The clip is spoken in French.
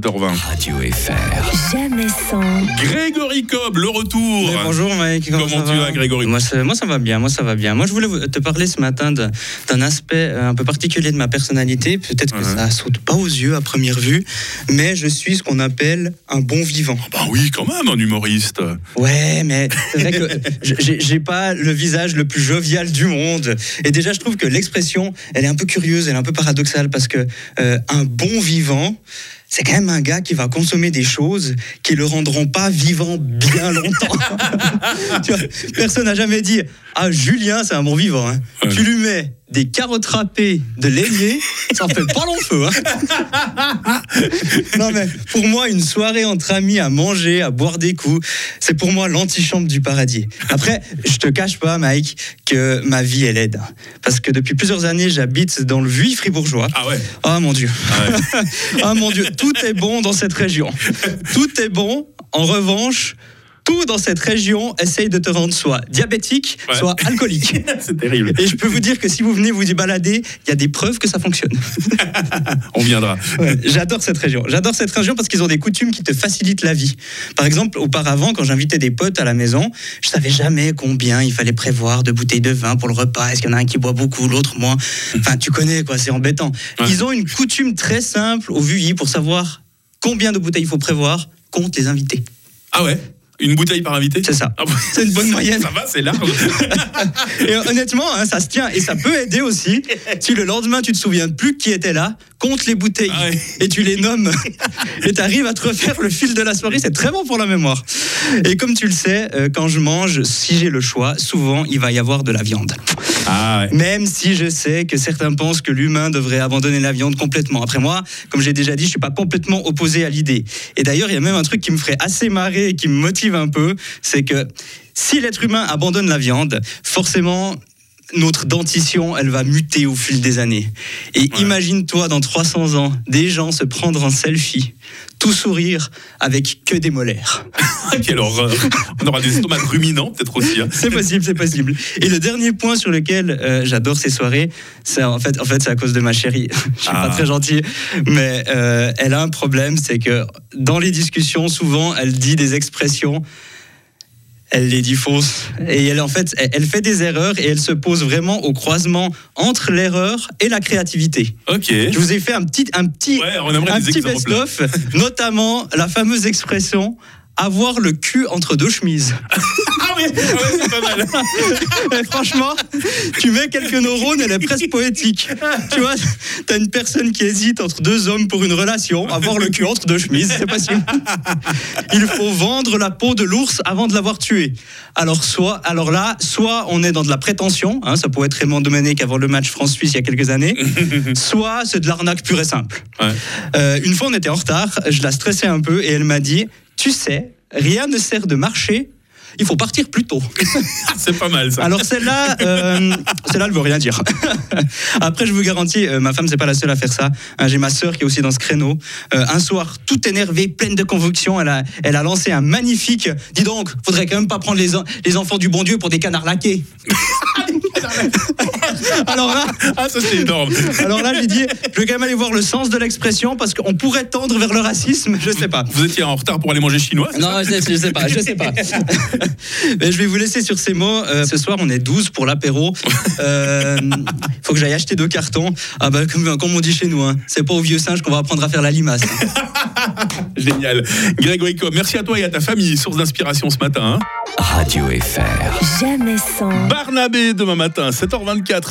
7h20. Radio FR. Jamais sans. Grégory Cobb, le retour. Mais bonjour Mike, comment, Comment tu va vas, Grégory moi ça, moi ça va bien, moi ça va bien. Moi je voulais te parler ce matin d'un aspect euh, un peu particulier de ma personnalité. Peut-être que Ouais. ça saute pas aux yeux à première vue, mais je suis ce qu'on appelle un bon vivant. Bah oui, quand même, un humoriste. Ouais, mais c'est vrai que j'ai j'ai pas le visage le plus jovial du monde. Et déjà, je trouve que l'expression, elle est un peu curieuse, elle est un peu paradoxale parce que euh, un bon vivant, c'est quand même un gars qui va consommer des choses qui le rendront pas vivant bien longtemps. Tu vois, personne n'a jamais dit ah Julien, c'est un bon vivant. hein. Ouais. Tu lui mets des carottes râpées, de l'ailier, ça en fait pas long feu. hein. non mais pour moi, une soirée entre amis à manger, à boire des coups, c'est pour moi l'antichambre du paradis. Après, je te cache pas, Mike, que ma vie est laide. Parce que depuis plusieurs années, j'habite dans le Vuy fribourgeois. Ah ouais. Ah mon Dieu. Ah ouais. Ah mon Dieu, tout est bon dans cette région. Tout est bon. En revanche, tout dans cette région essaye de te rendre soit diabétique, Ouais. soit alcoolique. c'est terrible. Et je peux vous dire que si vous venez vous y balader, il y a des preuves que ça fonctionne. On viendra. J'adore cette région. J'adore cette région parce qu'ils ont des coutumes qui te facilitent la vie. Par exemple, auparavant, quand j'invitais des potes à la maison, je savais jamais combien il fallait prévoir de bouteilles de vin pour le repas. Est-ce qu'il y en a un qui boit beaucoup, l'autre moins? Enfin, tu connais quoi, c'est embêtant. Ouais. Ils ont une coutume très simple au VUI pour savoir combien de bouteilles il faut prévoir contre les invités. Ah ouais? Une bouteille par invité C'est ça. Ah bon C'est une bonne moyenne. Ça va, c'est large. Et euh, honnêtement, hein, ça se tient et ça peut aider aussi. Si le lendemain tu te souviens plus qui était là, compte les bouteilles Ah ouais. et tu les nommes et tu arrives à te refaire le fil de la soirée. C'est très bon pour la mémoire. Et comme tu le sais, euh, quand je mange, si j'ai le choix, souvent il va y avoir de la viande. Ah ouais. Même si je sais que certains pensent que l'humain devrait abandonner la viande complètement. Après moi, comme j'ai déjà dit, je suis pas complètement opposé à l'idée. Et d'ailleurs, il y a même un truc qui me ferait assez marrer et qui me motive un peu, c'est que si l'être humain abandonne la viande, forcément notre dentition, elle va muter au fil des années. Et Ouais. imagine-toi dans 300 ans, des gens se prendre en selfie, tout sourire avec que des molaires. Quelle horreur. On aura des estomacs ruminants, peut-être aussi. hein. C'est possible, c'est possible. Et le dernier point sur lequel euh, j'adore ces soirées, c'est en fait, en fait, c'est à cause de ma chérie. Je suis Ah. pas très gentil, mais euh, elle a un problème, c'est que dans les discussions, souvent, elle dit des expressions. Elle les dit fausses. Et elle, en fait, elle fait des erreurs et elle se pose vraiment au croisement entre l'erreur et la créativité. Ok. Je vous ai fait un petit, un petit, Ouais, un petit best-of, notamment la fameuse expression avoir le cul entre deux chemises. Ah ouais, ouais, c'est pas mal. Mais franchement, tu mets quelques neurones, elle est presque poétique. Tu vois, t'as une personne qui hésite entre deux hommes pour une relation, avoir le cul entre deux chemises, c'est possible. Il faut vendre la peau de l'ours avant de l'avoir tué. Alors, soit, alors là, soit on est dans de la prétention, hein, ça pourrait être Raymond Domenech avant le match France-Suisse il y a quelques années, soit c'est de l'arnaque pure et simple. Ouais. Euh, une fois, on était en retard, je la stressais un peu et elle m'a dit Tu sais, rien ne sert de marcher, il faut partir plus tôt. C'est pas mal ça. Alors celle-là, euh, celle-là, elle veut rien dire. Après, je vous garantis, euh, ma femme, c'est pas la seule à faire ça. Hein, J'ai ma sœur qui est aussi dans ce créneau. Euh, un soir, toute énervée, pleine de convictions, elle a, elle a lancé un magnifique. Dis donc, faudrait quand même pas prendre les, en- les enfants du bon Dieu pour des canards laqués. alors là, Ah, ça c'est énorme. alors là, j'ai dit, je vais quand même aller voir le sens de l'expression parce qu'on pourrait tendre vers le racisme. Je sais pas. Vous étiez en retard pour aller manger chinois Non, je, je sais pas, je sais pas. Mais je vais vous laisser sur ces mots. Euh, ce soir, on est 12 pour l'apéro. Euh, faut que j'aille acheter deux cartons. Ah bah, comme, comme on dit chez nous, hein, c'est pas au vieux singe qu'on va apprendre à faire la limace. Génial. Grégory merci à toi et à ta famille, source d'inspiration ce matin. hein. Radio FR. Jamais sans. Barnabé demain matin, 7h24 sur